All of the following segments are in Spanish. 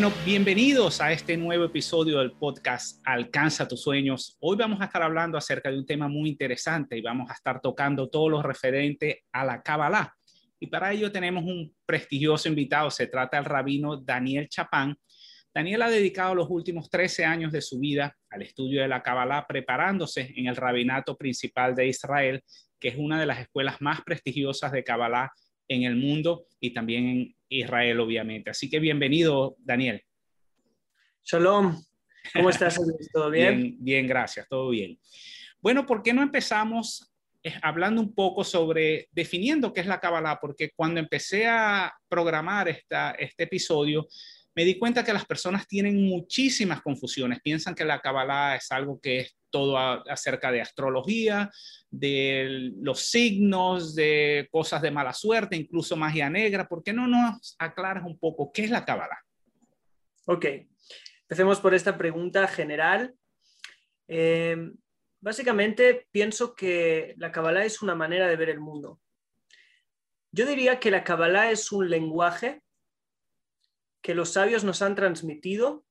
Bueno, bienvenidos a este nuevo episodio del podcast Alcanza tus sueños. Hoy vamos a estar hablando acerca de un tema muy interesante y vamos a estar tocando todo lo referente a la Kabbalah. Y para ello tenemos un prestigioso invitado, se trata del rabino Daniel Chapán. Daniel ha dedicado los últimos 13 años de su vida al estudio de la Kabbalah, preparándose en el rabinato principal de Israel, que es una de las escuelas más prestigiosas de Kabbalah en el mundo y también en Israel, obviamente. Así que bienvenido, Daniel. Shalom, ¿cómo estás? ¿Todo bien? bien? Bien, gracias, todo bien. Bueno, ¿por qué no empezamos eh, hablando un poco sobre definiendo qué es la Kabbalah? Porque cuando empecé a programar esta, este episodio, me di cuenta que las personas tienen muchísimas confusiones. Piensan que la Kabbalah es algo que es todo acerca de astrología, de los signos, de cosas de mala suerte, incluso magia negra. ¿Por qué no nos aclaras un poco qué es la Kabbalah? Ok, empecemos por esta pregunta general. Eh, básicamente pienso que la Kabbalah es una manera de ver el mundo. Yo diría que la Kabbalah es un lenguaje que los sabios nos han transmitido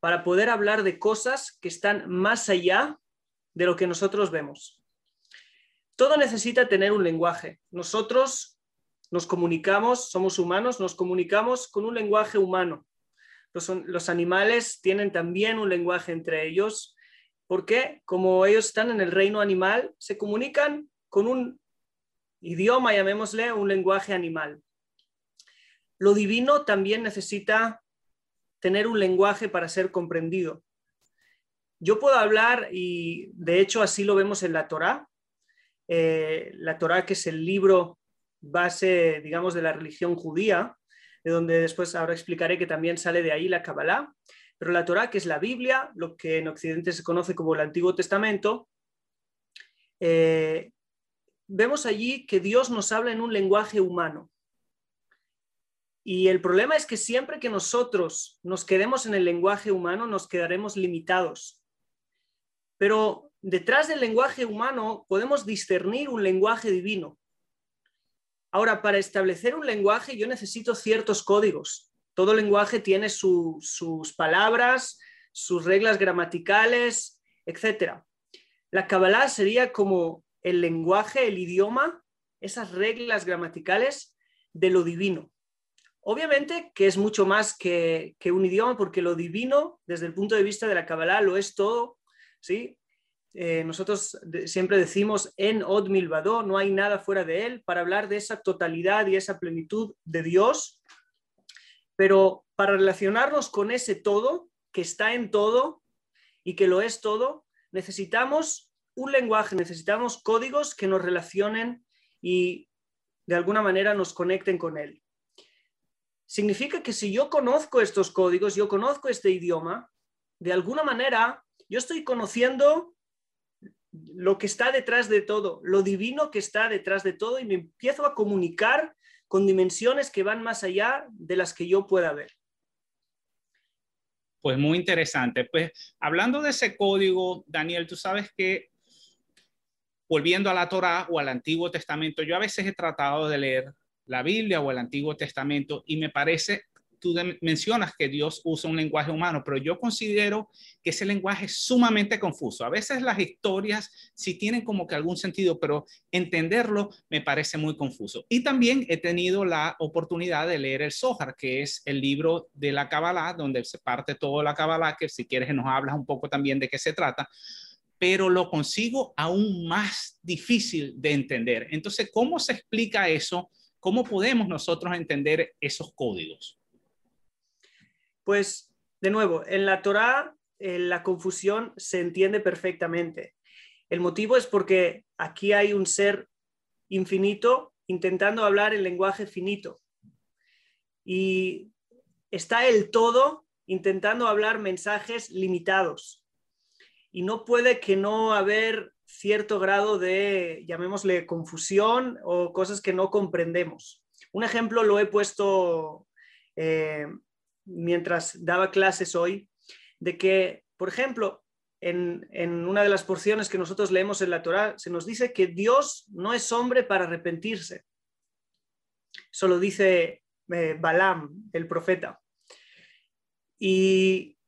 para poder hablar de cosas que están más allá de lo que nosotros vemos. Todo necesita tener un lenguaje. Nosotros nos comunicamos, somos humanos, nos comunicamos con un lenguaje humano. Los, animales tienen también un lenguaje entre ellos, porque como ellos están en el reino animal, se comunican con un idioma, llamémosle un lenguaje animal. Lo divino también necesita tener un lenguaje para ser comprendido. Yo puedo hablar, y de hecho así lo vemos en la Torá, eh, la Torá que es el libro base, digamos, de la religión judía, de donde después ahora explicaré que también sale de ahí la Kabbalah, pero la Torá, que es la Biblia, lo que en Occidente se conoce como el Antiguo Testamento, eh, vemos allí que Dios nos habla en un lenguaje humano. Y el problema es que siempre que nosotros nos quedemos en el lenguaje humano, nos quedaremos limitados. Pero detrás del lenguaje humano podemos discernir un lenguaje divino. Ahora, para establecer un lenguaje yo necesito ciertos códigos. Todo lenguaje tiene sus palabras, sus reglas gramaticales, etc. La Kabbalah sería como el lenguaje, el idioma, esas reglas gramaticales de lo divino. Obviamente que es mucho más que, un idioma, porque lo divino, desde el punto de vista de la Kabbalah, lo es todo ¿sí? Eh, nosotros siempre decimos en Od Milvado, no hay nada fuera de él, para hablar de esa totalidad y esa plenitud de Dios. Pero para relacionarnos con ese todo, que está en todo y que lo es todo, necesitamos un lenguaje, necesitamos códigos que nos relacionen y de alguna manera nos conecten con él. Significa que si yo conozco estos códigos, yo conozco este idioma, de alguna manera yo estoy conociendo lo que está detrás de todo, lo divino que está detrás de todo y me empiezo a comunicar con dimensiones que van más allá de las que yo pueda ver. Pues muy interesante. Pues hablando de ese código, Daniel, tú sabes que volviendo a la Torá o al Antiguo Testamento, yo a veces he tratado de leer la Biblia o el Antiguo Testamento y me parece tú mencionas que Dios usa un lenguaje humano, pero yo considero que ese lenguaje es sumamente confuso. A veces las historias sí tienen como que algún sentido, pero entenderlo me parece muy confuso. Y también he tenido la oportunidad de leer el Zohar, que es el libro de la Kabbalah, donde se parte toda la Kabbalah, que si quieres nos hablas un poco también de qué se trata pero lo consigo aún más difícil de entender. Entonces, ¿cómo se explica eso? ¿Cómo podemos nosotros entender esos códigos? Pues, de nuevo, en la Torá eh, la confusión se entiende perfectamente. El motivo es porque aquí hay un ser infinito intentando hablar el lenguaje finito. Y está el todo intentando hablar mensajes limitados. Y no puede que no haber cierto grado de, llamémosle, confusión o cosas que no comprendemos. Un ejemplo lo he puesto eh, mientras daba clases hoy, de que, por ejemplo, en, una de las porciones que nosotros leemos en la Torá, se nos dice que Dios no es hombre para arrepentirse. Eso lo dice eh, Balaam, el profeta. Y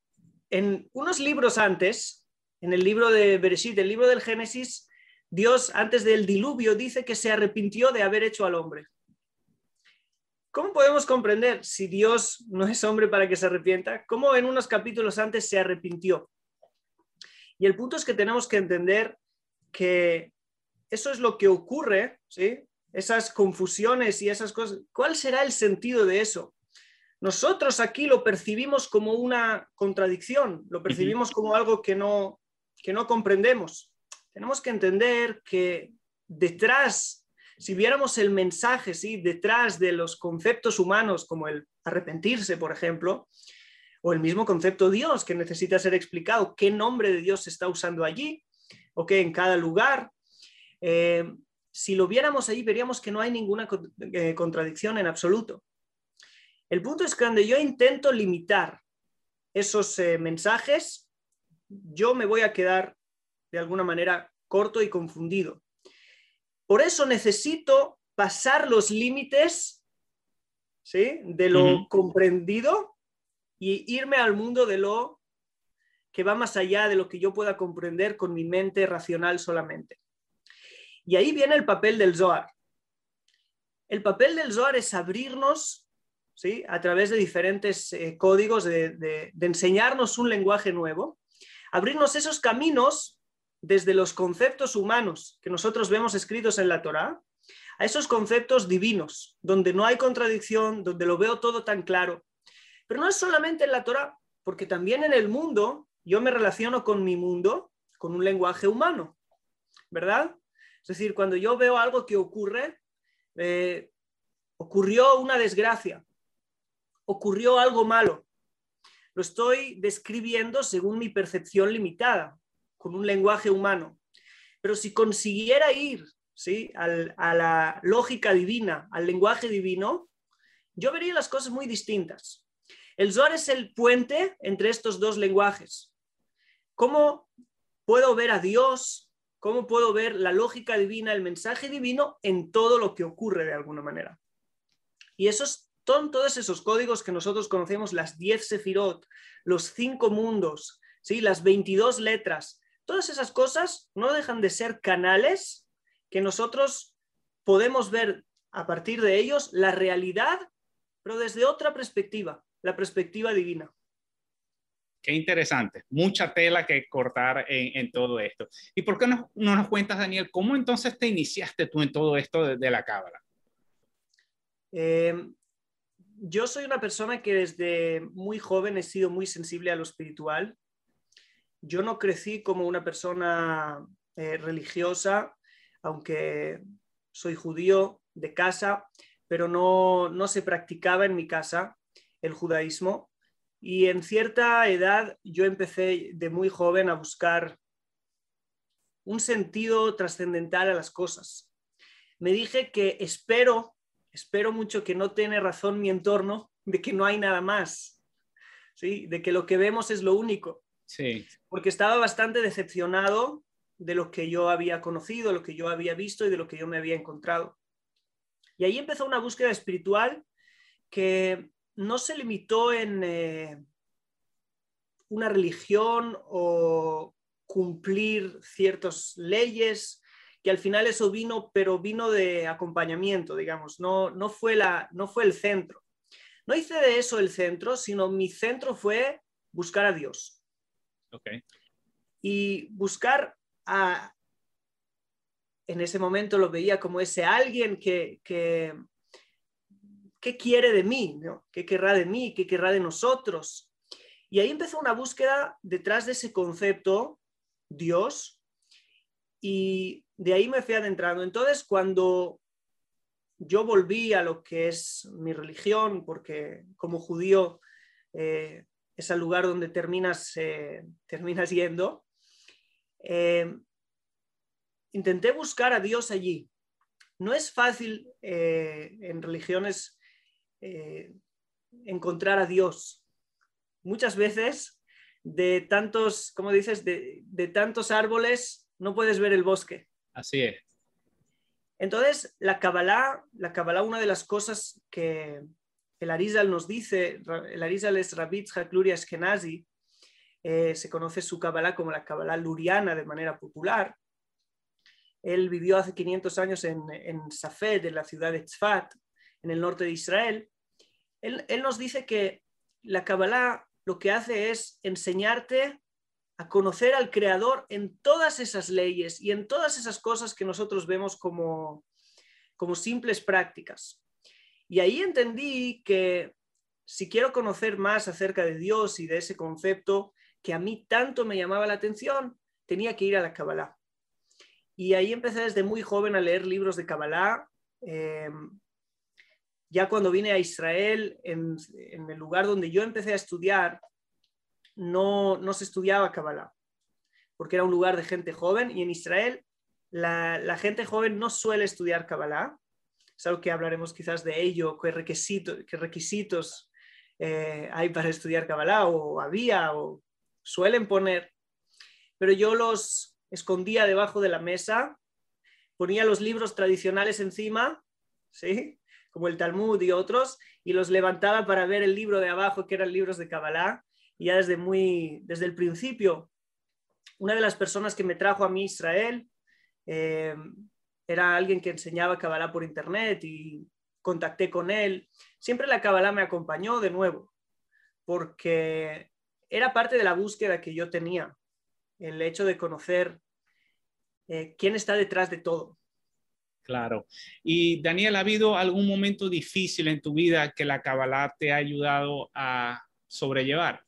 en unos libros antes, en el libro de Bereshit, el libro del Génesis, Dios antes del diluvio dice que se arrepintió de haber hecho al hombre. ¿Cómo podemos comprender si Dios no es hombre para que se arrepienta? ¿Cómo en unos capítulos antes se arrepintió? Y el punto es que tenemos que entender que eso es lo que ocurre, ¿sí? Esas confusiones y esas cosas. ¿Cuál será el sentido de eso? Nosotros aquí lo percibimos como una contradicción, lo percibimos como algo que no, que no comprendemos. Tenemos que entender que detrás si viéramos el mensaje ¿sí? detrás de los conceptos humanos, como el arrepentirse, por ejemplo, o el mismo concepto Dios que necesita ser explicado, qué nombre de Dios se está usando allí, o qué en cada lugar. Eh, si lo viéramos ahí, veríamos que no hay ninguna eh, contradicción en absoluto. El punto es que cuando yo intento limitar esos eh, mensajes, yo me voy a quedar de alguna manera corto y confundido. Por eso necesito pasar los límites ¿sí? de lo comprendido y irme al mundo de lo que va más allá de lo que yo pueda comprender con mi mente racional solamente. Y ahí viene el papel del Zohar. El papel del Zohar es abrirnos ¿sí? a través de diferentes eh, códigos, de, de enseñarnos un lenguaje nuevo, abrirnos esos caminos desde los conceptos humanos que nosotros vemos escritos en la Torá a esos conceptos divinos, donde no hay contradicción, donde lo veo todo tan claro. Pero no es solamente en la Torá, porque también en el mundo yo me relaciono con mi mundo con un lenguaje humano, ¿verdad? Es decir, cuando yo veo algo que ocurre, eh, ocurrió una desgracia, ocurrió algo malo, lo estoy describiendo según mi percepción limitada con un lenguaje humano. Pero si consiguiera ir ¿sí? a la lógica divina, al lenguaje divino, yo vería las cosas muy distintas. El Zohar es el puente entre estos dos lenguajes. ¿Cómo puedo ver a Dios? ¿Cómo puedo ver la lógica divina, el mensaje divino en todo lo que ocurre de alguna manera? Y esos son todos esos códigos que nosotros conocemos, las 10 sefirot, los cinco mundos, ¿sí? las 22 letras, Todas esas cosas no dejan de ser canales que nosotros podemos ver a partir de ellos la realidad, pero desde otra perspectiva, la perspectiva divina. Qué interesante, mucha tela que cortar en, todo esto. ¿Y por qué no, nos cuentas, Daniel, cómo entonces te iniciaste tú en todo esto de, la cábala? Em, yo soy una persona que desde muy joven he sido muy sensible a lo espiritual yo no crecí como una persona eh, religiosa, aunque soy judío de casa, pero no, no se practicaba en mi casa el judaísmo. Y en cierta edad yo empecé de muy joven a buscar un sentido trascendental a las cosas. Me dije que espero, espero mucho que no tiene razón mi entorno de que no hay nada más, ¿sí? de que lo que vemos es lo único. Sí. Porque estaba bastante decepcionado de lo que yo había conocido, lo que yo había visto y de lo que yo me había encontrado. Y ahí empezó una búsqueda espiritual que no se limitó en eh, una religión o cumplir ciertas leyes, que al final eso vino, pero vino de acompañamiento, digamos, no, no, fue, la, no fue el centro. No hice de eso el centro, sino mi centro fue buscar a Dios. Y buscar a, en ese momento lo veía como ese alguien que, que, quiere de mí, ¿no? ¿Qué querrá de mí? ¿Qué querrá de nosotros? Y ahí empezó una búsqueda detrás de ese concepto, Dios, y de ahí me fui adentrando. Entonces, cuando yo volví a lo que es mi religión, porque como judío eh, es el lugar donde terminas, eh, terminas yendo, eh, intenté buscar a Dios allí. No es fácil en religiones encontrar a Dios. Muchas veces de tantos, como dices, de, de tantos árboles no puedes ver el bosque. Así es. Entonces, la Kabbalah, la Kabbalah, una de las cosas que el Arizal nos dice, el Arizal es Rabitz Hakluri Ashkenazi, eh, se conoce su Kabbalah como la Kabbalah luriana de manera popular. Él vivió hace 500 años en, en Safed, en la ciudad de Tzfat, en el norte de Israel. Él, él nos dice que la Kabbalah lo que hace es enseñarte a conocer al Creador en todas esas leyes y en todas esas cosas que nosotros vemos como, como simples prácticas. Y ahí entendí que si quiero conocer más acerca de Dios y de ese concepto que a mí tanto me llamaba la atención, tenía que ir a la Kabbalah. Y ahí empecé desde muy joven a leer libros de Kabbalah. Em, ya cuando vine a Israel, en, en, el lugar donde yo empecé a estudiar, no, no se estudiaba Kabbalah, porque era un lugar de gente joven y en Israel la, gente joven no suele estudiar Kabbalah. Es algo que hablaremos quizás de ello, qué, qué requisitos eh, hay para estudiar Kabbalah o había o suelen poner. Pero yo los escondía debajo de la mesa, ponía los libros tradicionales encima, ¿sí? como el Talmud y otros, y los levantaba para ver el libro de abajo, que eran libros de Kabbalah, y ya desde, muy, desde el principio, una de las personas que me trajo a mí Israel eh, era alguien que enseñaba Kabbalah por internet y contacté con él. Siempre la Kabbalah me acompañó de nuevo, porque era parte de la búsqueda que yo tenía, el hecho de conocer eh, quién está detrás de todo. Claro. Y Daniel, ¿ha habido algún momento difícil en tu vida que la Kabbalah te ha ayudado a sobrellevar?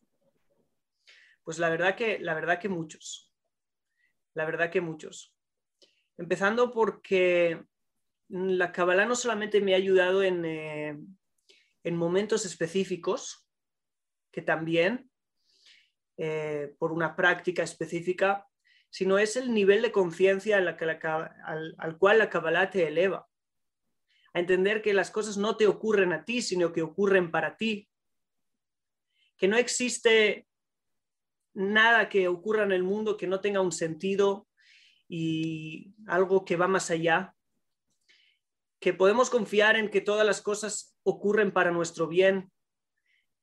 Pues la verdad que, la verdad que muchos. La verdad que muchos. Empezando porque la Kabbalah no solamente me ha ayudado en, eh, en momentos específicos, que también, eh, por una práctica específica, sino es el nivel de conciencia al, al cual la Kabbalah te eleva. A entender que las cosas no te ocurren a ti, sino que ocurren para ti. Que no existe nada que ocurra en el mundo que no tenga un sentido y algo que va más allá, que podemos confiar en que todas las cosas ocurren para nuestro bien,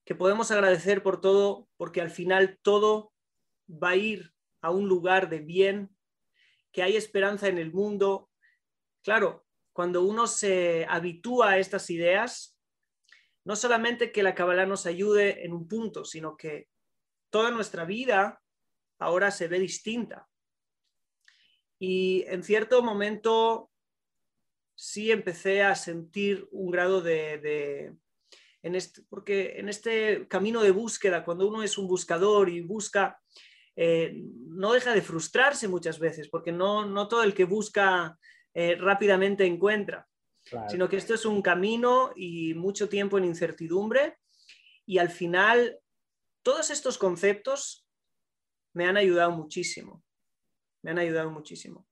que podemos agradecer por todo, porque al final todo va a ir a un lugar de bien, que hay esperanza en el mundo. Claro, cuando uno se habitúa a estas ideas, no solamente que la Kabbalah nos ayude en un punto, sino que toda nuestra vida ahora se ve distinta. Y en cierto momento sí empecé a sentir un grado de, en este, porque en este camino de búsqueda, cuando uno es un buscador y busca, eh, no deja de frustrarse muchas veces, porque no, no todo el que busca eh, rápidamente encuentra, sino que esto es un camino y mucho tiempo en incertidumbre y al final todos estos conceptos me han ayudado muchísimo. Me han ayudado muchísimo.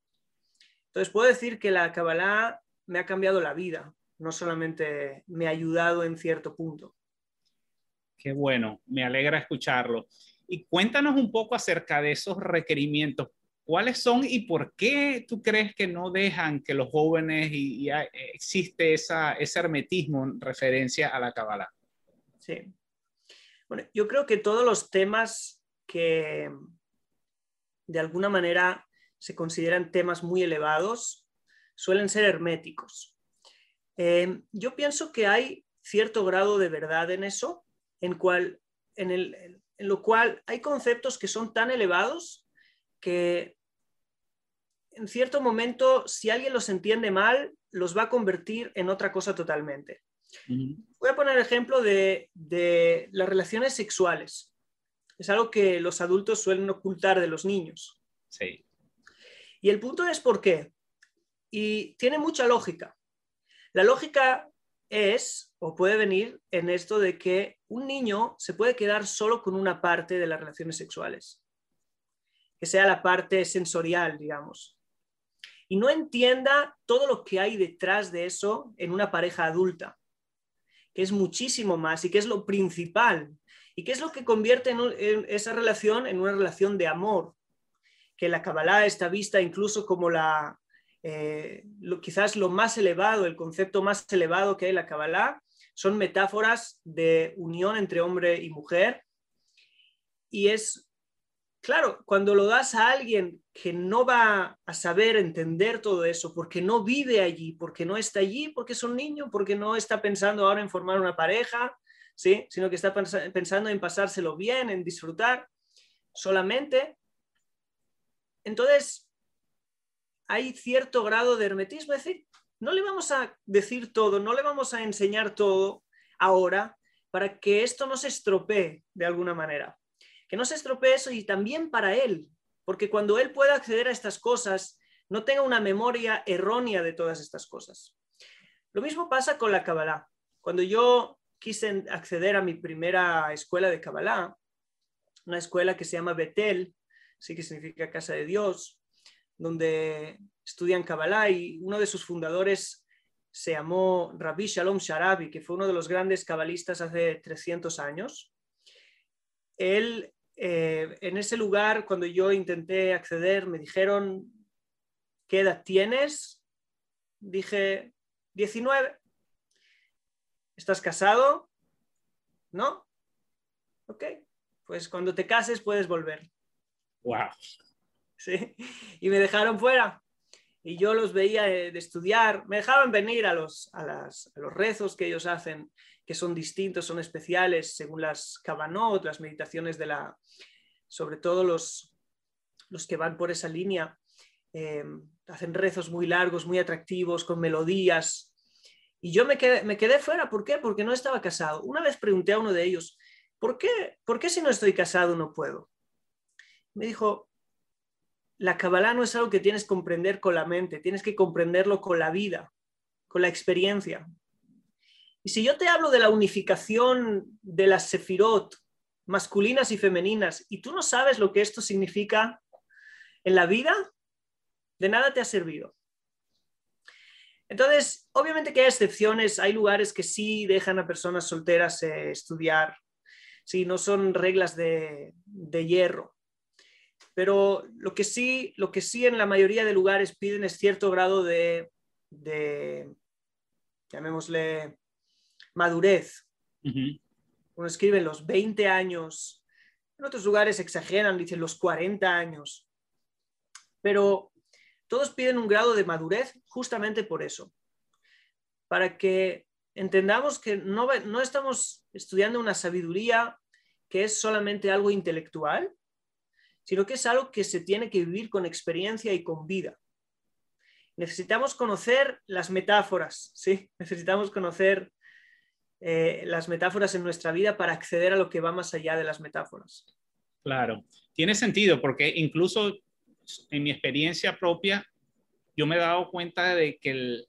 Entonces puedo decir que la Kabbalah me ha cambiado la vida, no solamente me ha ayudado en cierto punto. Qué bueno, me alegra escucharlo. Y cuéntanos un poco acerca de esos requerimientos. ¿Cuáles son y por qué tú crees que no dejan que los jóvenes y, existe esa, ese hermetismo en referencia a la Kabbalah? Sí, bueno, yo creo que todos los temas que de alguna manera se consideran temas muy elevados suelen ser herméticos. Eh, yo pienso que hay cierto grado de verdad en eso, en, el, en lo cual hay conceptos que son tan elevados que en cierto momento, si alguien los entiende mal, los va a convertir en otra cosa totalmente. Voy a poner el ejemplo de, las relaciones sexuales. Es algo que los adultos suelen ocultar de los niños. Sí. Y el punto es por qué. Y tiene mucha lógica. La lógica es o puede venir en esto de que un niño se puede quedar solo con una parte de las relaciones sexuales, que sea la parte sensorial, digamos, y no entienda todo lo que hay detrás de eso en una pareja adulta, que es muchísimo más y que es lo principal, y que es lo que convierte en, esa relación en una relación de amor, que la Kabbalah está vista incluso como la, eh, quizás lo más elevado, el concepto más elevado que hay la Kabbalah, son metáforas de unión entre hombre y mujer. Y es, claro, cuando lo das a alguien que no va a saber entender todo eso, porque no vive allí, porque no está allí, porque es un niño, porque no está pensando ahora en formar una pareja, ¿sí? sino que está pensando en pasárselo bien, en disfrutar solamente. Entonces, hay cierto grado de hermetismo, es decir, no le vamos a decir todo, no le vamos a enseñar todo ahora para que esto no se estropee de alguna manera. Que no se estropee eso y también para él, porque cuando él pueda acceder a estas cosas, no tenga una memoria errónea de todas estas cosas. Lo mismo pasa con la Kabbalah. Cuando yo quise acceder a mi primera escuela de Kabbalah, una escuela que se llama Betel, sí que significa casa de Dios, donde estudian Kabbalah y uno de sus fundadores se llamó Rabbi Shalom Sharabi, que fue uno de los grandes cabalistas hace 300 años. Él, eh, en ese lugar, cuando yo intenté acceder, me dijeron, ¿qué edad tienes? Dije, 19. ¿Estás casado? ¿No? Ok, pues cuando te cases puedes volver. Wow. Sí, y me dejaron fuera y yo los veía de, estudiar, me dejaban venir a los, a, los rezos que ellos hacen, que son distintos, son especiales, según las Kabanot, las meditaciones de la, sobre todo los, los que van por esa línea, eh, hacen rezos muy largos, muy atractivos, con melodías. Y yo me quedé, me quedé fuera, ¿por qué? Porque no estaba casado. Una vez pregunté a uno de ellos, ¿por qué, ¿por qué si no estoy casado no puedo? Me dijo, la Kabbalah no es algo que tienes que comprender con la mente, tienes que comprenderlo con la vida, con la experiencia. Y si yo te hablo de la unificación de las sefirot masculinas y femeninas y tú no sabes lo que esto significa en la vida, de nada te ha servido. Entonces, obviamente que hay excepciones, hay lugares que sí dejan a personas solteras eh, estudiar, sí, no son reglas de hierro. Pero lo que sí, lo que sí en la mayoría de lugares piden es cierto grado de, llamémosle, madurez. Uno escribe los 20 años, en otros lugares exageran, dicen los 40 años. Pero todos piden un grado de madurez justamente por eso, para que entendamos que no, no estamos estudiando una sabiduría que es solamente algo intelectual, sino que es algo que se tiene que vivir con experiencia y con vida. Necesitamos conocer las metáforas, ¿sí? Necesitamos conocer eh, las metáforas en nuestra vida para acceder a lo que va más allá de las metáforas. Claro, tiene sentido porque incluso en mi experiencia propia, yo me he dado cuenta de que el,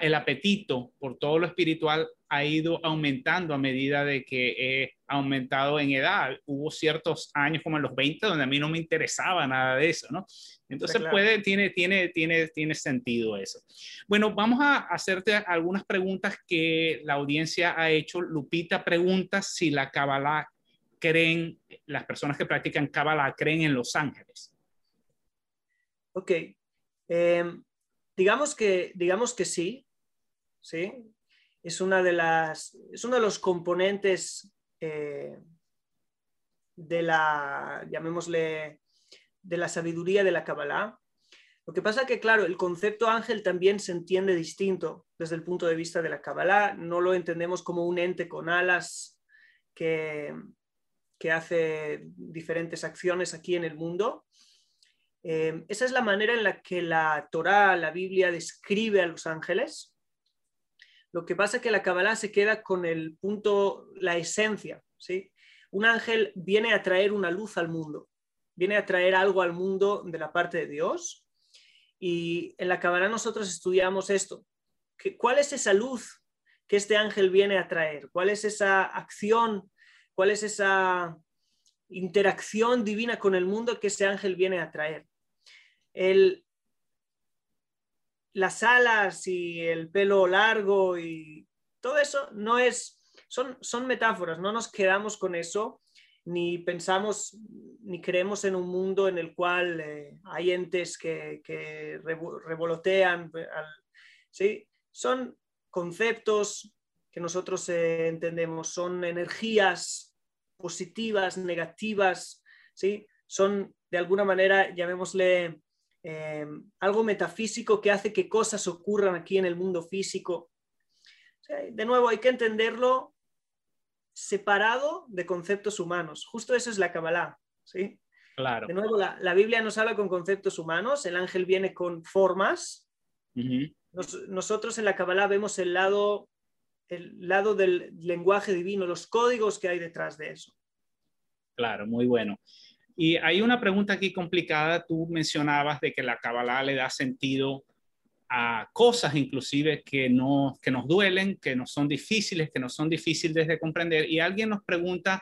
el apetito por todo lo espiritual ha ido aumentando a medida de que he aumentado en edad. Hubo ciertos años como en los 20 donde a mí no me interesaba nada de eso, ¿no? Entonces puede, tiene, tiene, tiene, tiene sentido eso. Bueno, vamos a hacerte algunas preguntas que la audiencia ha hecho. Lupita pregunta si la Kabbalah creen, las personas que practican Kabbalah creen en los ángeles. Ok. Em, digamos, que, digamos que sí, ¿sí? es, una de las, es uno de los componentes eh, de la, llamémosle, de la sabiduría de la Kabbalah. Lo que pasa que, claro, el concepto ángel también se entiende distinto desde el punto de vista de la Kabbalah. No lo entendemos como un ente con alas que, que hace diferentes acciones aquí en el mundo. Eh, esa es la manera en la que la Torá, la Biblia, describe a los ángeles. Lo que pasa es que la Kabbalah se queda con el punto, la esencia. ¿sí? Un ángel viene a traer una luz al mundo, viene a traer algo al mundo de la parte de Dios. Y en la Kabbalah nosotros estudiamos esto. ¿Cuál es esa luz que este ángel viene a traer? ¿Cuál es esa acción? ¿Cuál es esa interacción divina con el mundo que ese ángel viene a traer? El, las alas y el pelo largo y todo eso no es, son, son metáforas, no nos quedamos con eso, ni pensamos, ni creemos en un mundo en el cual eh, hay entes que, revolotean. ¿sí? Son conceptos que nosotros eh, entendemos, son energías positivas, negativas, ¿sí? son de alguna manera, llamémosle, eh, algo metafísico que hace que cosas ocurran aquí en el mundo físico. de nuevo, hay que entenderlo separado de conceptos humanos. Justo eso es la Kabbalah. ¿sí? Claro. De nuevo, la, Biblia nos habla con conceptos humanos, el ángel viene con formas. nosotros en la Kabbalah vemos el lado, el lado del lenguaje divino, los códigos que hay detrás de eso. Claro, muy bueno. Y hay una pregunta aquí complicada. Tú mencionabas de que la Kabbalah le da sentido a cosas inclusive que, no, que nos duelen, que nos son difíciles, que nos son difíciles de comprender. Y alguien nos pregunta,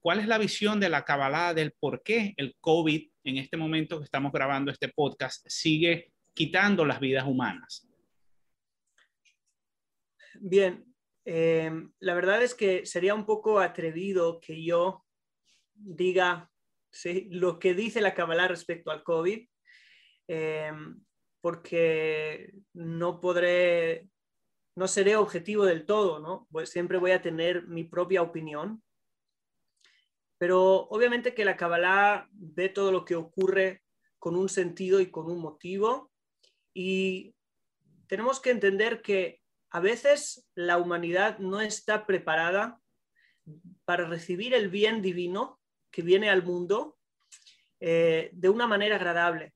¿cuál es la visión de la Kabbalah del por qué el COVID, en este momento que estamos grabando este podcast, sigue quitando las vidas humanas? Bien, eh, la verdad es que sería un poco atrevido que yo diga lo que dice la Kabbalah respecto al COVID. Eh, porque no podré, no seré objetivo del todo, ¿no? Pues siempre voy a tener mi propia opinión. Pero obviamente que la Kabbalah ve todo lo que ocurre con un sentido y con un motivo. Y tenemos que entender que a veces la humanidad no está preparada para recibir el bien divino que viene al mundo eh, de una manera agradable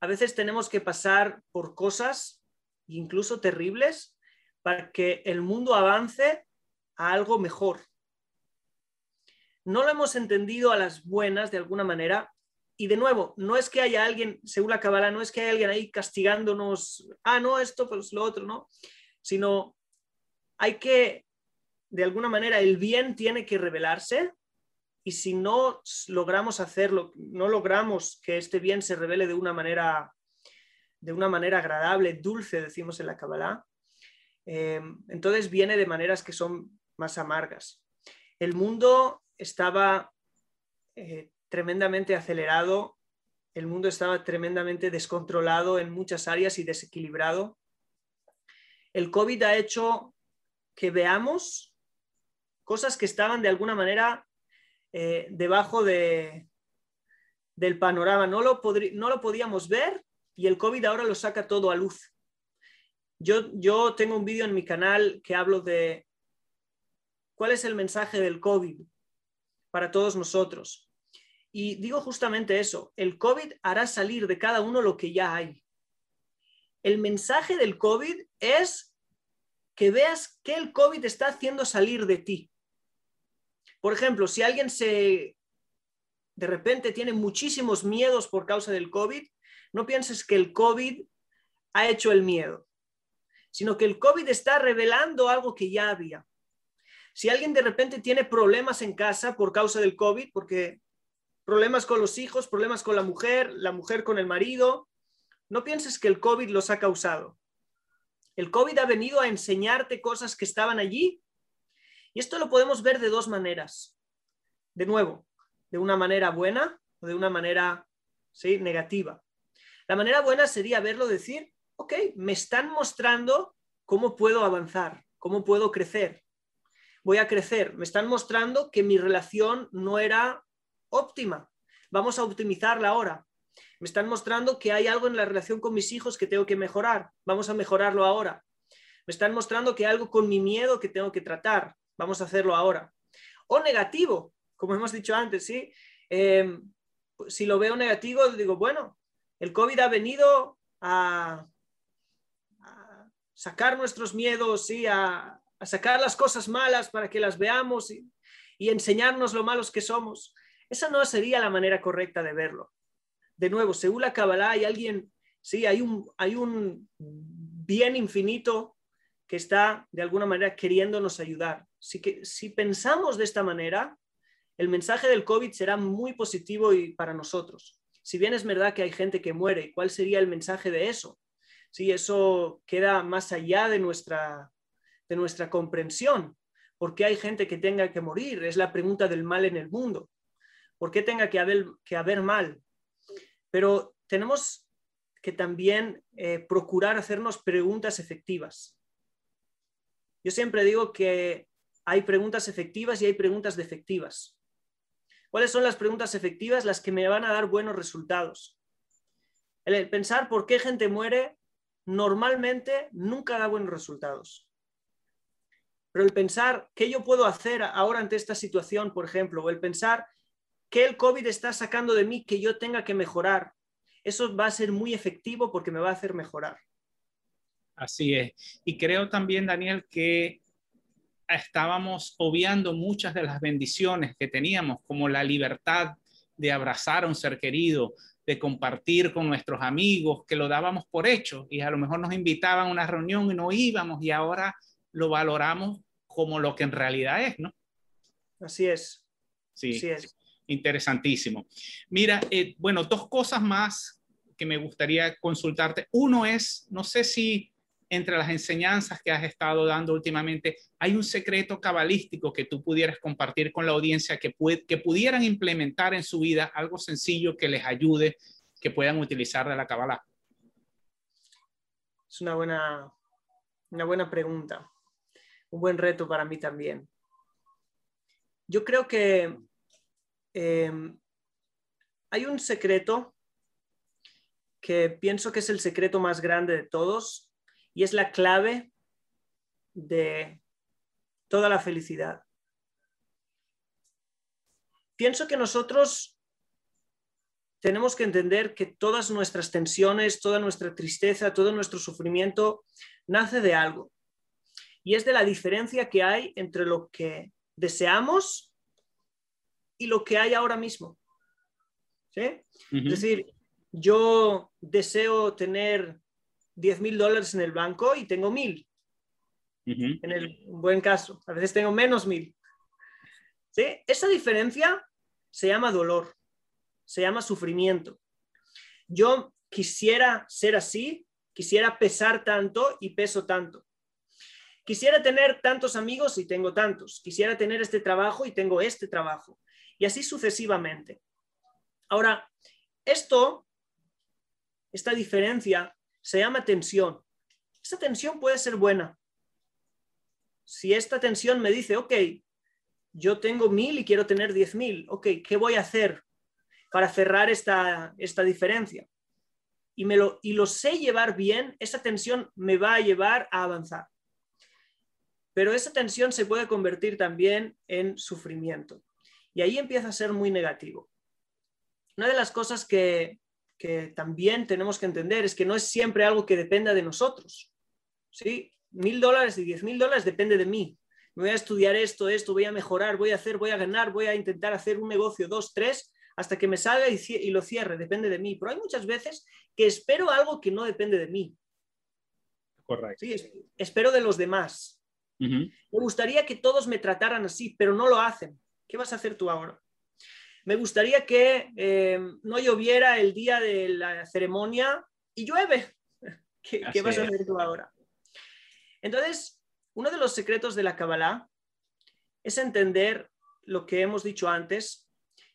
a veces tenemos que pasar por cosas incluso terribles para que el mundo avance a algo mejor. No lo hemos entendido a las buenas de alguna manera. Y de nuevo, no es que haya alguien, según la Kabbalah, no es que haya alguien ahí castigándonos, ah, no, esto, pues lo otro, no, sino hay que, de alguna manera, el bien tiene que revelarse y si no logramos hacerlo, no logramos que este bien se revele de una manera, de una manera agradable, dulce, decimos en la Kabbalah, eh, entonces viene de maneras que son más amargas. El mundo estaba eh, tremendamente acelerado, el mundo estaba tremendamente descontrolado en muchas áreas y desequilibrado. El COVID ha hecho que veamos cosas que estaban de alguna manera eh, debajo de, del panorama. No lo, no lo podíamos ver y el COVID ahora lo saca todo a luz. Yo, yo tengo un vídeo en mi canal que hablo de cuál es el mensaje del COVID para todos nosotros. Y digo justamente eso, el COVID hará salir de cada uno lo que ya hay. El mensaje del COVID es que veas qué el COVID está haciendo salir de ti. Por ejemplo, si alguien se de repente tiene muchísimos miedos por causa del COVID, no pienses que el COVID ha hecho el miedo, sino que el COVID está revelando algo que ya había. Si alguien de repente tiene problemas en casa por causa del COVID, porque problemas con los hijos, problemas con la mujer, la mujer con el marido, no pienses que el COVID los ha causado. El COVID ha venido a enseñarte cosas que estaban allí y esto lo podemos ver de dos maneras. De nuevo, de una manera buena o de una manera ¿sí? negativa. La manera buena sería verlo decir, ok, me están mostrando cómo puedo avanzar, cómo puedo crecer. Voy a crecer. Me están mostrando que mi relación no era óptima. Vamos a optimizarla ahora. Me están mostrando que hay algo en la relación con mis hijos que tengo que mejorar. Vamos a mejorarlo ahora. Me están mostrando que hay algo con mi miedo que tengo que tratar vamos a hacerlo ahora. O negativo, como hemos dicho antes, ¿sí? Eh, si lo veo negativo, digo, bueno, el COVID ha venido a, sacar nuestros miedos, ¿sí? A, sacar las cosas malas para que las veamos y, enseñarnos lo malos que somos. Esa no sería la manera correcta de verlo. De nuevo, según la Kabbalah hay alguien, sí, hay un, hay un bien infinito que está de alguna manera queriéndonos ayudar. Si, que, si pensamos de esta manera, el mensaje del COVID será muy positivo y para nosotros. Si bien es verdad que hay gente que muere, ¿cuál sería el mensaje de eso? Si eso queda más allá de nuestra, de nuestra comprensión. ¿Por qué hay gente que tenga que morir? Es la pregunta del mal en el mundo. ¿Por qué tenga que haber, que haber mal? Pero tenemos que también eh, procurar hacernos preguntas efectivas. Yo siempre digo que hay preguntas efectivas y hay preguntas defectivas. ¿Cuáles son las preguntas efectivas? Las que me van a dar buenos resultados. El pensar por qué gente muere normalmente nunca da buenos resultados. Pero el pensar qué yo puedo hacer ahora ante esta situación, por ejemplo, o el pensar qué el COVID está sacando de mí que yo tenga que mejorar, eso va a ser muy efectivo porque me va a hacer mejorar. Así es. Y creo también, Daniel, que estábamos obviando muchas de las bendiciones que teníamos, como la libertad de abrazar a un ser querido, de compartir con nuestros amigos, que lo dábamos por hecho y a lo mejor nos invitaban a una reunión y no íbamos y ahora lo valoramos como lo que en realidad es, ¿no? Así es. Sí, Así es. interesantísimo. Mira, eh, bueno, dos cosas más que me gustaría consultarte. Uno es, no sé si entre las enseñanzas que has estado dando últimamente, hay un secreto cabalístico que tú pudieras compartir con la audiencia que, que pudieran implementar en su vida algo sencillo que les ayude, que puedan utilizar de la cabalá? Es una buena, una buena pregunta, un buen reto para mí también. Yo creo que em, hay un secreto que pienso que es el secreto más grande de todos y es la clave de toda la felicidad. Pienso que nosotros tenemos que entender que todas nuestras tensiones, toda nuestra tristeza, todo nuestro sufrimiento nace de algo. Y es de la diferencia que hay entre lo que deseamos y lo que hay ahora mismo. Es decir, yo deseo tener 10 mil dólares en el banco y tengo mil. En el buen caso, a veces tengo menos mil. ¿Sí? Esa diferencia se llama dolor, se llama sufrimiento. Yo quisiera ser así, quisiera pesar tanto y peso tanto. Quisiera tener tantos amigos y tengo tantos. Quisiera tener este trabajo y tengo este trabajo. Y así sucesivamente. Ahora, esto, esta diferencia, se llama tensión. Esta tensión puede ser buena. Si esta tensión me dice, ok, yo tengo mil y quiero tener diez mil, ok, ¿qué voy a hacer para cerrar esta, esta diferencia? Y, me lo, y lo sé llevar bien, esa tensión me va a llevar a avanzar. Pero esa tensión se puede convertir también en sufrimiento. Y ahí empieza a ser muy negativo. Una de las cosas que, que también tenemos que entender es que no es siempre algo que dependa de nosotros. ¿sí? Mil dólares y diez mil dólares depende de mí. Me voy a estudiar esto, esto, voy a mejorar, voy a hacer, voy a ganar, voy a intentar hacer un negocio, dos, tres, hasta que me salga y, lo cierre, depende de mí. Pero hay muchas veces que espero algo que no depende de mí. Correcto. Sí, espero de los demás. Me gustaría que todos me trataran así, pero no lo hacen. ¿Qué vas a hacer tú ahora? Me gustaría que eh, no lloviera el día de la ceremonia y llueve. ¿Qué, vas a hacer tú ahora? Entonces, uno de los secretos de la Kabbalah es entender lo que hemos dicho antes,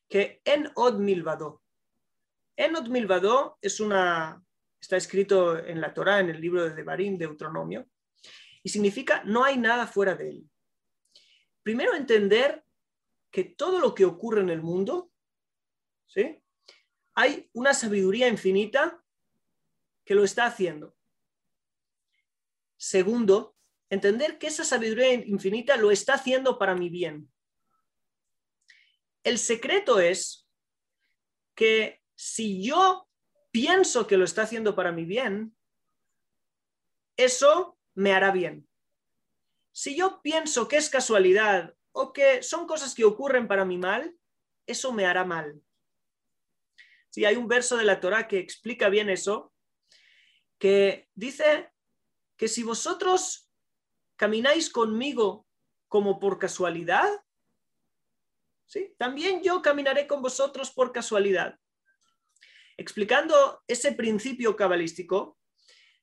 que en od milvado. En od milvado es una, está escrito en la Torah, en el libro de Devarim, Deuteronomio, y significa no hay nada fuera de él. Primero entender que todo lo que ocurre en el mundo, ¿sí? hay una sabiduría infinita que lo está haciendo. Segundo, entender que esa sabiduría infinita lo está haciendo para mi bien. El secreto es que si yo pienso que lo está haciendo para mi bien, eso me hará bien. Si yo pienso que es casualidad o que son cosas que ocurren para mi mal, eso me hará mal. Si hay un verso de la Torah que explica bien eso, que dice que si vosotros ¿camináis conmigo como por casualidad? ¿Sí? También yo caminaré con vosotros por casualidad. Explicando ese principio cabalístico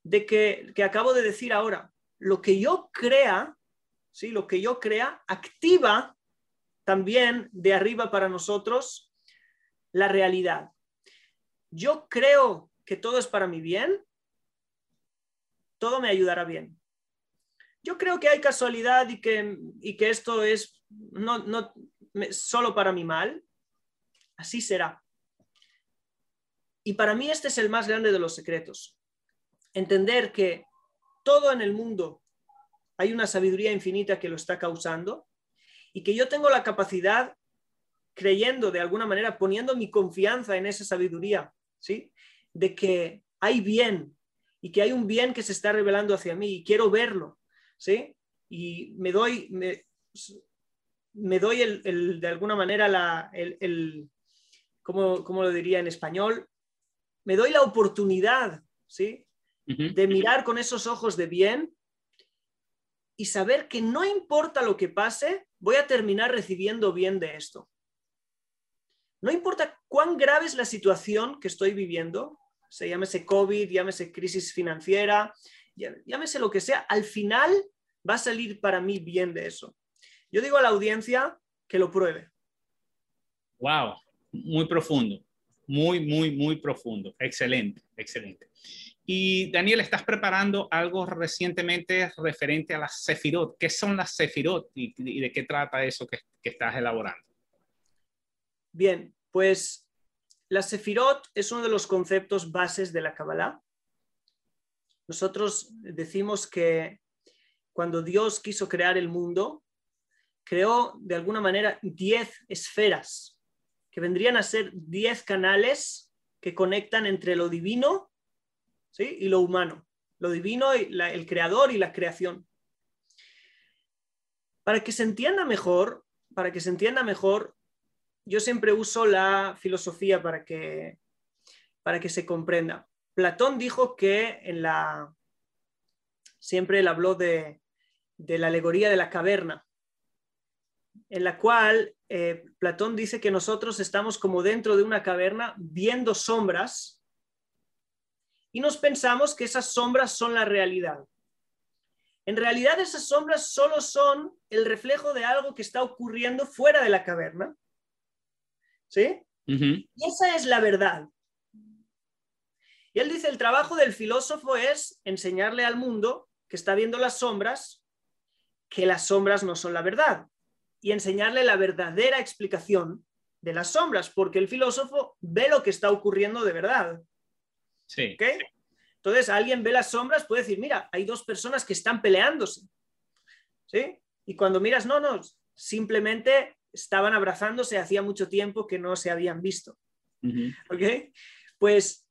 de que, que acabo de decir ahora, lo que yo crea, ¿sí? lo que yo crea, activa también de arriba para nosotros la realidad. Yo creo que todo es para mi bien, todo me ayudará bien. Yo creo que hay casualidad y que, y que esto es no, no solo para mi mal. Así será. Y para mí este es el más grande de los secretos. Entender que todo en el mundo hay una sabiduría infinita que lo está causando y que yo tengo la capacidad, creyendo de alguna manera, poniendo mi confianza en esa sabiduría, ¿sí? De que hay bien y que hay un bien que se está revelando hacia mí y quiero verlo, ¿sí? Y me doy, me, doy el, de alguna manera la, el, el ¿cómo, ¿cómo, lo diría en español? Me doy la oportunidad, ¿sí? De mirar con esos ojos de bien y saber que no importa lo que pase, voy a terminar recibiendo bien de esto. No importa cuán grave es la situación que estoy viviendo, se llámese COVID, llámese crisis financiera, llámese lo que sea, al final va a salir para mí bien de eso. Yo digo a la audiencia que lo pruebe. Wow, muy profundo, muy, muy, muy profundo. Excelente, excelente. Y Daniel, estás preparando algo recientemente referente a las Sefirot. ¿Qué son las Sefirot y, de qué trata eso que, estás elaborando? Bien, pues la Sefirot es uno de los conceptos bases de la Kabbalah. Nosotros decimos que cuando Dios quiso crear el mundo, creó de alguna manera 10 esferas, que vendrían a ser 10 canales que conectan entre lo divino y lo humano, lo divino, y el creador y la creación. Para que se entienda mejor, para que se entienda mejor, yo siempre uso la filosofía para que, para que se comprenda. Platón dijo que en la siempre él habló de, la alegoría de la caverna, en la cual eh, Platón dice que nosotros estamos como dentro de una caverna viendo sombras y nos pensamos que esas sombras son la realidad. En realidad esas sombras solo son el reflejo de algo que está ocurriendo fuera de la caverna. ¿Sí? Y esa es la verdad. Y él dice, el trabajo del filósofo es enseñarle al mundo que está viendo las sombras, que las sombras no son la verdad, y enseñarle la verdadera explicación de las sombras, porque el filósofo ve lo que está ocurriendo de verdad. Sí. Entonces, alguien ve las sombras, puede decir, mira, hay dos personas que están peleándose. ¿Sí? Y cuando miras, no, no, simplemente estaban abrazándose hacía mucho tiempo que no se habían visto. ¿Ok? Pues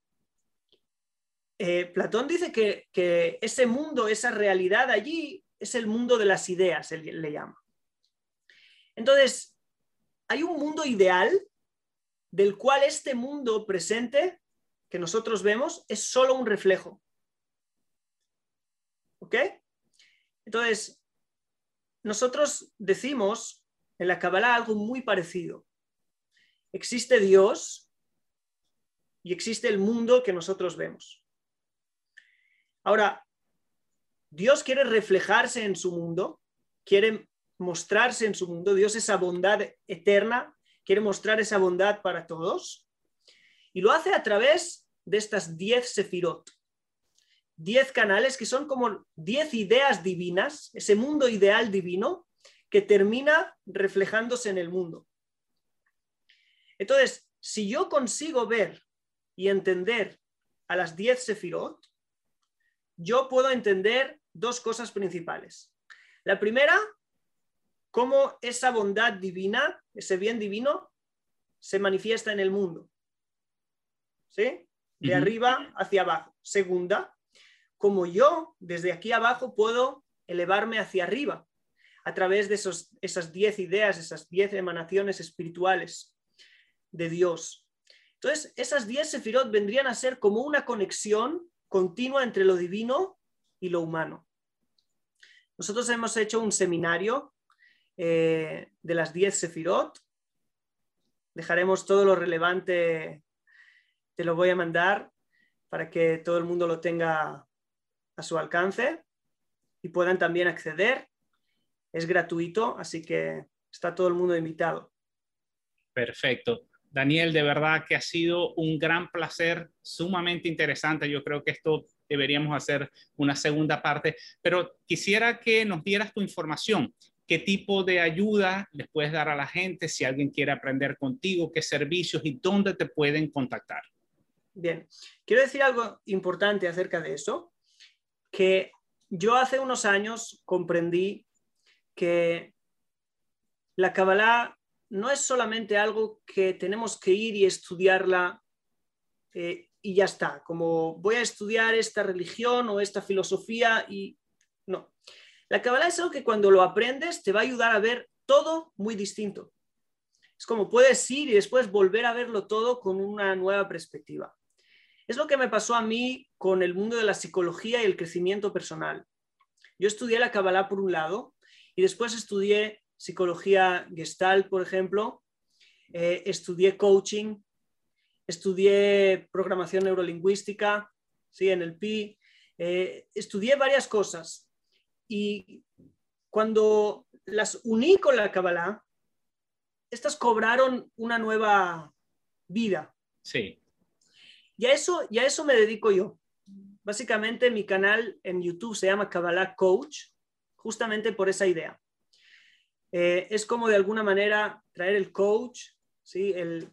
eh, Platón dice que, que, ese mundo, esa realidad allí, es el mundo de las ideas, él le llama. Entonces, hay un mundo ideal del cual este mundo presente que nosotros vemos es solo un reflejo. ¿Ok? Entonces, nosotros decimos en la Kabbalah algo muy parecido. Existe Dios y existe el mundo que nosotros vemos. Ahora, Dios quiere reflejarse en su mundo, quiere mostrarse en su mundo. Dios, esa bondad eterna, quiere mostrar esa bondad para todos. Y lo hace a través de estas 10 sefirot. 10 canales que son como 10 ideas divinas, ese mundo ideal divino que termina reflejándose en el mundo. Entonces, si yo consigo ver y entender a las 10 sefirot, yo puedo entender dos cosas principales. La primera, cómo esa bondad divina, ese bien divino, se manifiesta en el mundo. ¿Sí? de arriba hacia abajo. Segunda, como yo desde aquí abajo puedo elevarme hacia arriba a través de esos, esas diez ideas, esas diez emanaciones espirituales de Dios. Entonces, esas diez sefirot vendrían a ser como una conexión continua entre lo divino y lo humano. Nosotros hemos hecho un seminario eh, de las 10 Sefirot. Dejaremos todo lo relevante, te lo voy a mandar para que todo el mundo lo tenga a su alcance y puedan también acceder. Es gratuito, así que está todo el mundo invitado. Perfecto. Daniel, de verdad que ha sido un gran placer, sumamente interesante. Yo creo que esto deberíamos hacer una segunda parte, pero quisiera que nos dieras tu información. ¿Qué tipo de ayuda les puedes dar a la gente si alguien quiere aprender contigo? ¿Qué servicios y dónde te pueden contactar? Bien, quiero decir algo importante acerca de eso, que yo hace unos años comprendí que la Kabbalah no es solamente algo que tenemos que ir y estudiarla eh, y ya está, como voy a estudiar esta religión o esta filosofía y no. La Kabbalah es algo que cuando lo aprendes te va a ayudar a ver todo muy distinto. Es como puedes ir y después volver a verlo todo con una nueva perspectiva. Es lo que me pasó a mí con el mundo de la psicología y el crecimiento personal. Yo estudié la Kabbalah por un lado y después estudié psicología gestal, por ejemplo, eh, estudié coaching, estudié programación neurolingüística, ¿sí? en el PI, eh, estudié varias cosas y cuando las uní con la Kabbalah, estas cobraron una nueva vida. Sí. Y a eso, y eso me dedico yo. Básicamente mi canal en YouTube se llama Kabbalah Coach, justamente por esa idea. Eh, es como de alguna manera traer el coach, ¿sí? el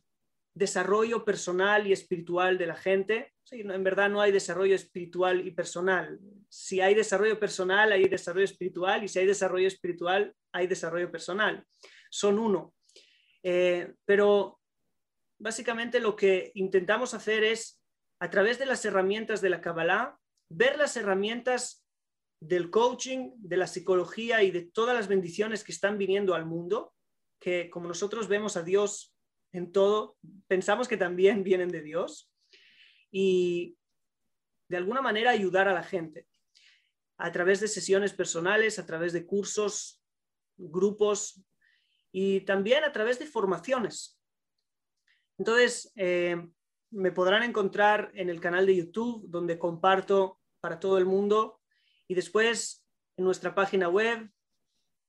desarrollo personal y espiritual de la gente. Sí, en verdad no hay desarrollo espiritual y personal. Si hay desarrollo personal, hay desarrollo espiritual y si hay desarrollo espiritual, hay desarrollo personal. Son uno. Eh, pero básicamente lo que intentamos hacer es, a través de las herramientas de la Kabbalah, ver las herramientas del coaching, de la psicología y de todas las bendiciones que están viniendo al mundo, que como nosotros vemos a Dios en todo, pensamos que también vienen de Dios, y de alguna manera ayudar a la gente a través de sesiones personales, a través de cursos, grupos y también a través de formaciones. Entonces, eh, me podrán encontrar en el canal de YouTube donde comparto para todo el mundo y después en nuestra página web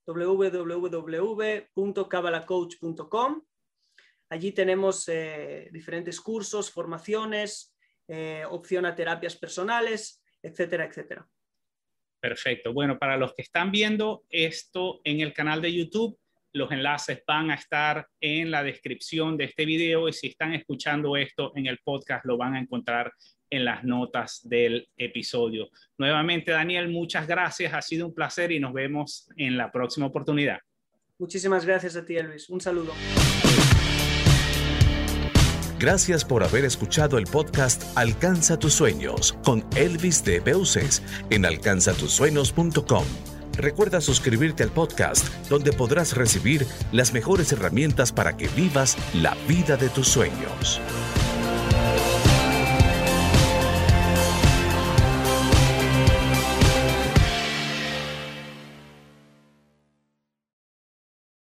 www.cabalacoach.com. Allí tenemos eh, diferentes cursos, formaciones, eh, opción a terapias personales, etcétera, etcétera. Perfecto. Bueno, para los que están viendo esto en el canal de YouTube, los enlaces van a estar en la descripción de este video y si están escuchando esto en el podcast lo van a encontrar en las notas del episodio. Nuevamente, Daniel, muchas gracias. Ha sido un placer y nos vemos en la próxima oportunidad. Muchísimas gracias a ti, Elvis. Un saludo. Gracias por haber escuchado el podcast Alcanza tus sueños con Elvis de Beuces en alcanzatusueños.com. Recuerda suscribirte al podcast donde podrás recibir las mejores herramientas para que vivas la vida de tus sueños.